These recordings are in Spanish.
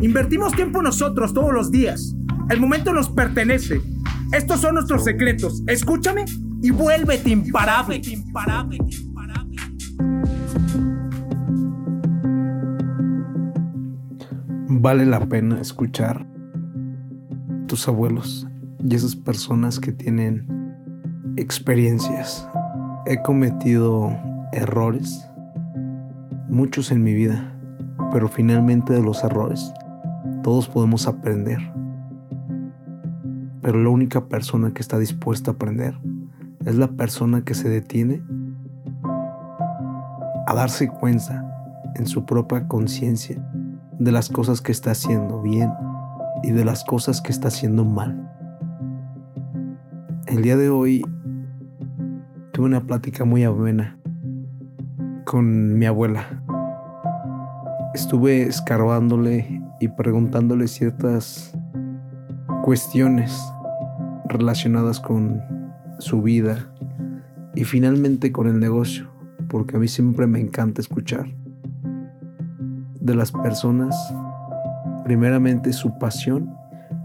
Invertimos tiempo en nosotros todos los días. El momento nos pertenece. Estos son nuestros secretos. Escúchame y vuélvete imparable. imparable. Vale la pena escuchar tus abuelos y esas personas que tienen experiencias. He cometido errores, muchos en mi vida, pero finalmente de los errores todos podemos aprender. Pero la única persona que está dispuesta a aprender es la persona que se detiene a darse cuenta en su propia conciencia de las cosas que está haciendo bien y de las cosas que está haciendo mal. El día de hoy tuve una plática muy amena con mi abuela. Estuve escarbándole y preguntándole ciertas cuestiones relacionadas con su vida y finalmente con el negocio, porque a mí siempre me encanta escuchar de las personas, primeramente su pasión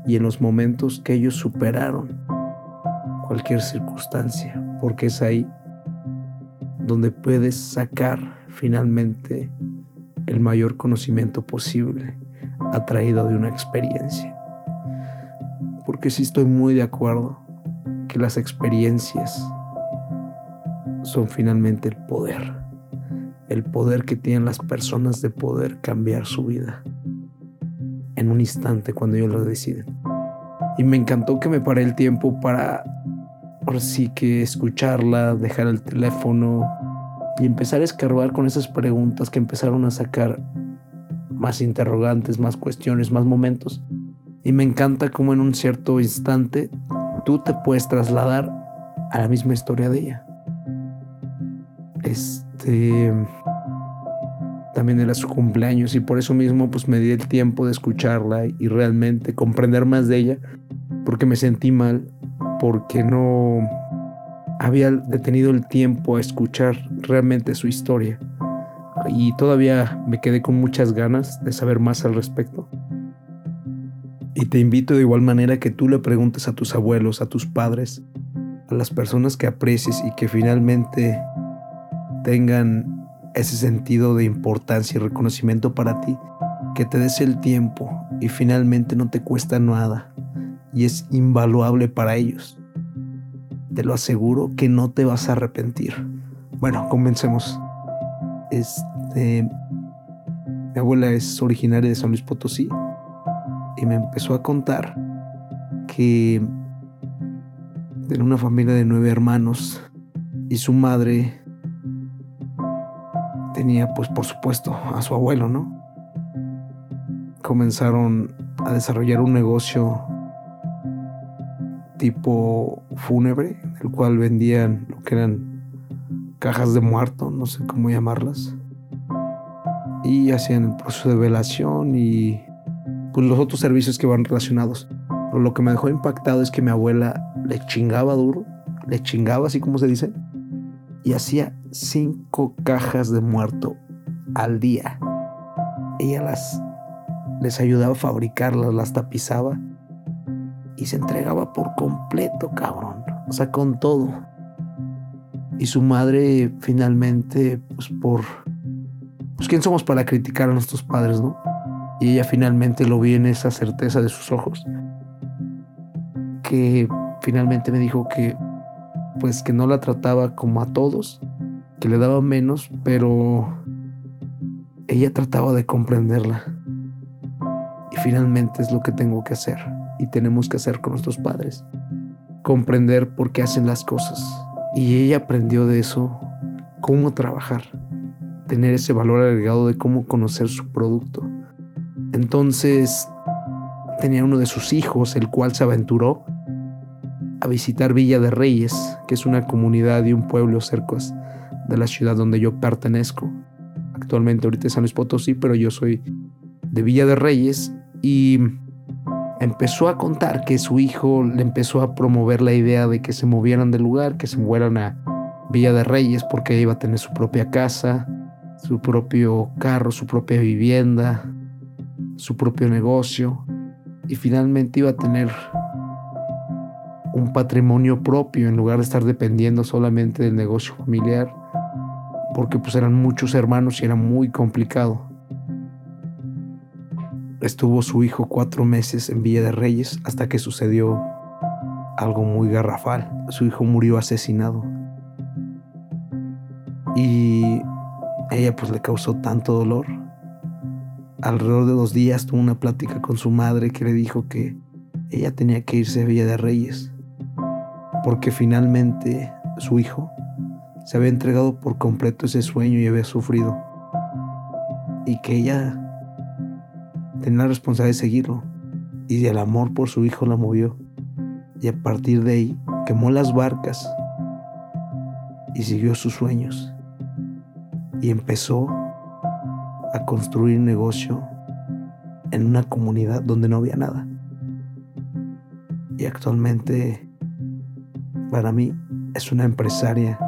y en los momentos que ellos superaron cualquier circunstancia, porque es ahí donde puedes sacar finalmente el mayor conocimiento posible atraído de una experiencia. Porque sí estoy muy de acuerdo que las experiencias son finalmente el poder el poder que tienen las personas de poder cambiar su vida en un instante cuando ellos lo deciden. Y me encantó que me paré el tiempo para, por sí que escucharla, dejar el teléfono y empezar a escarbar con esas preguntas que empezaron a sacar más interrogantes, más cuestiones, más momentos. Y me encanta cómo en un cierto instante tú te puedes trasladar a la misma historia de ella. Este también era su cumpleaños y por eso mismo pues me di el tiempo de escucharla y realmente comprender más de ella porque me sentí mal porque no había detenido el tiempo a escuchar realmente su historia y todavía me quedé con muchas ganas de saber más al respecto. Y te invito de igual manera que tú le preguntes a tus abuelos, a tus padres, a las personas que aprecies y que finalmente tengan ese sentido de importancia y reconocimiento para ti, que te des el tiempo y finalmente no te cuesta nada y es invaluable para ellos. Te lo aseguro que no te vas a arrepentir. Bueno, comencemos. Este, mi abuela es originaria de San Luis Potosí y me empezó a contar que en una familia de nueve hermanos y su madre tenía pues por supuesto a su abuelo, ¿no? Comenzaron a desarrollar un negocio tipo fúnebre, el cual vendían lo que eran cajas de muerto, no sé cómo llamarlas. Y hacían el proceso de y pues los otros servicios que van relacionados. Pero lo que me dejó impactado es que mi abuela le chingaba duro, le chingaba así como se dice, y hacía cinco cajas de muerto al día. Ella las les ayudaba a fabricarlas, las tapizaba y se entregaba por completo, cabrón. O sea, con todo. Y su madre finalmente, pues por... Pues quién somos para criticar a nuestros padres, ¿no? Y ella finalmente lo vi en esa certeza de sus ojos. Que finalmente me dijo que pues que no la trataba como a todos, que le daba menos, pero ella trataba de comprenderla. Y finalmente es lo que tengo que hacer y tenemos que hacer con nuestros padres. Comprender por qué hacen las cosas. Y ella aprendió de eso cómo trabajar, tener ese valor agregado de cómo conocer su producto. Entonces tenía uno de sus hijos, el cual se aventuró a visitar Villa de Reyes, que es una comunidad y un pueblo cerca de la ciudad donde yo pertenezco. Actualmente ahorita es San Luis Potosí, pero yo soy de Villa de Reyes y empezó a contar que su hijo le empezó a promover la idea de que se movieran del lugar, que se mueran a Villa de Reyes porque iba a tener su propia casa, su propio carro, su propia vivienda, su propio negocio y finalmente iba a tener un patrimonio propio en lugar de estar dependiendo solamente del negocio familiar porque pues eran muchos hermanos y era muy complicado. Estuvo su hijo cuatro meses en Villa de Reyes hasta que sucedió algo muy garrafal. Su hijo murió asesinado. Y ella pues le causó tanto dolor. Alrededor de dos días tuvo una plática con su madre que le dijo que ella tenía que irse a Villa de Reyes porque finalmente su hijo se había entregado por completo ese sueño y había sufrido. Y que ella tenía la responsabilidad de seguirlo. Y el amor por su hijo la movió. Y a partir de ahí quemó las barcas y siguió sus sueños. Y empezó a construir negocio en una comunidad donde no había nada. Y actualmente, para mí, es una empresaria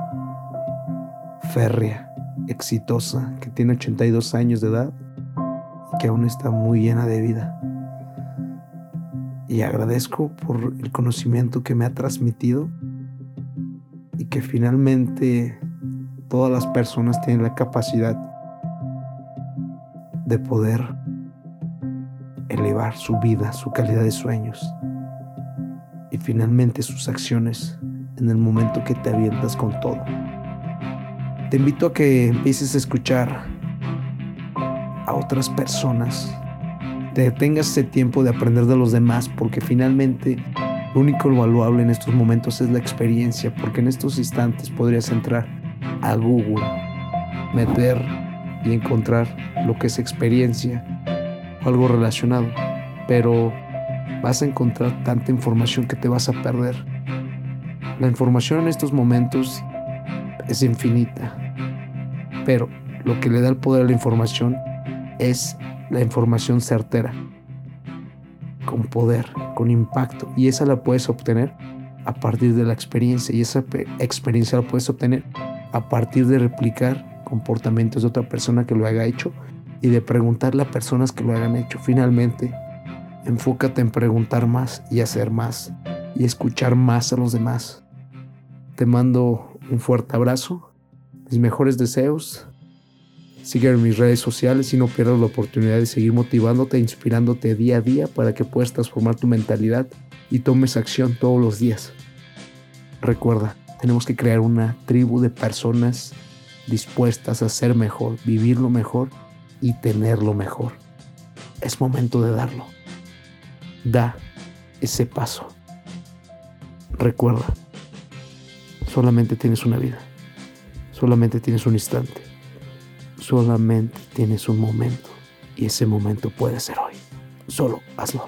férrea, exitosa, que tiene 82 años de edad que aún está muy llena de vida. Y agradezco por el conocimiento que me ha transmitido y que finalmente todas las personas tienen la capacidad de poder elevar su vida, su calidad de sueños y finalmente sus acciones en el momento que te avientas con todo. Te invito a que empieces a escuchar a otras personas. Te tengas ese tiempo de aprender de los demás porque finalmente lo único valuable en estos momentos es la experiencia porque en estos instantes podrías entrar a Google, meter y encontrar lo que es experiencia o algo relacionado. Pero vas a encontrar tanta información que te vas a perder. La información en estos momentos es infinita. Pero lo que le da el poder a la información es la información certera, con poder, con impacto. Y esa la puedes obtener a partir de la experiencia. Y esa experiencia la puedes obtener a partir de replicar comportamientos de otra persona que lo haya hecho y de preguntarle a personas que lo hayan hecho. Finalmente, enfócate en preguntar más y hacer más y escuchar más a los demás. Te mando un fuerte abrazo, mis mejores deseos. Sígueme en mis redes sociales y no pierdas la oportunidad de seguir motivándote e inspirándote día a día para que puedas transformar tu mentalidad y tomes acción todos los días. Recuerda, tenemos que crear una tribu de personas dispuestas a ser mejor, vivirlo mejor y tenerlo mejor. Es momento de darlo. Da ese paso. Recuerda, Solamente tienes una vida. Solamente tienes un instante. Solamente tienes un momento. Y ese momento puede ser hoy. Solo hazlo.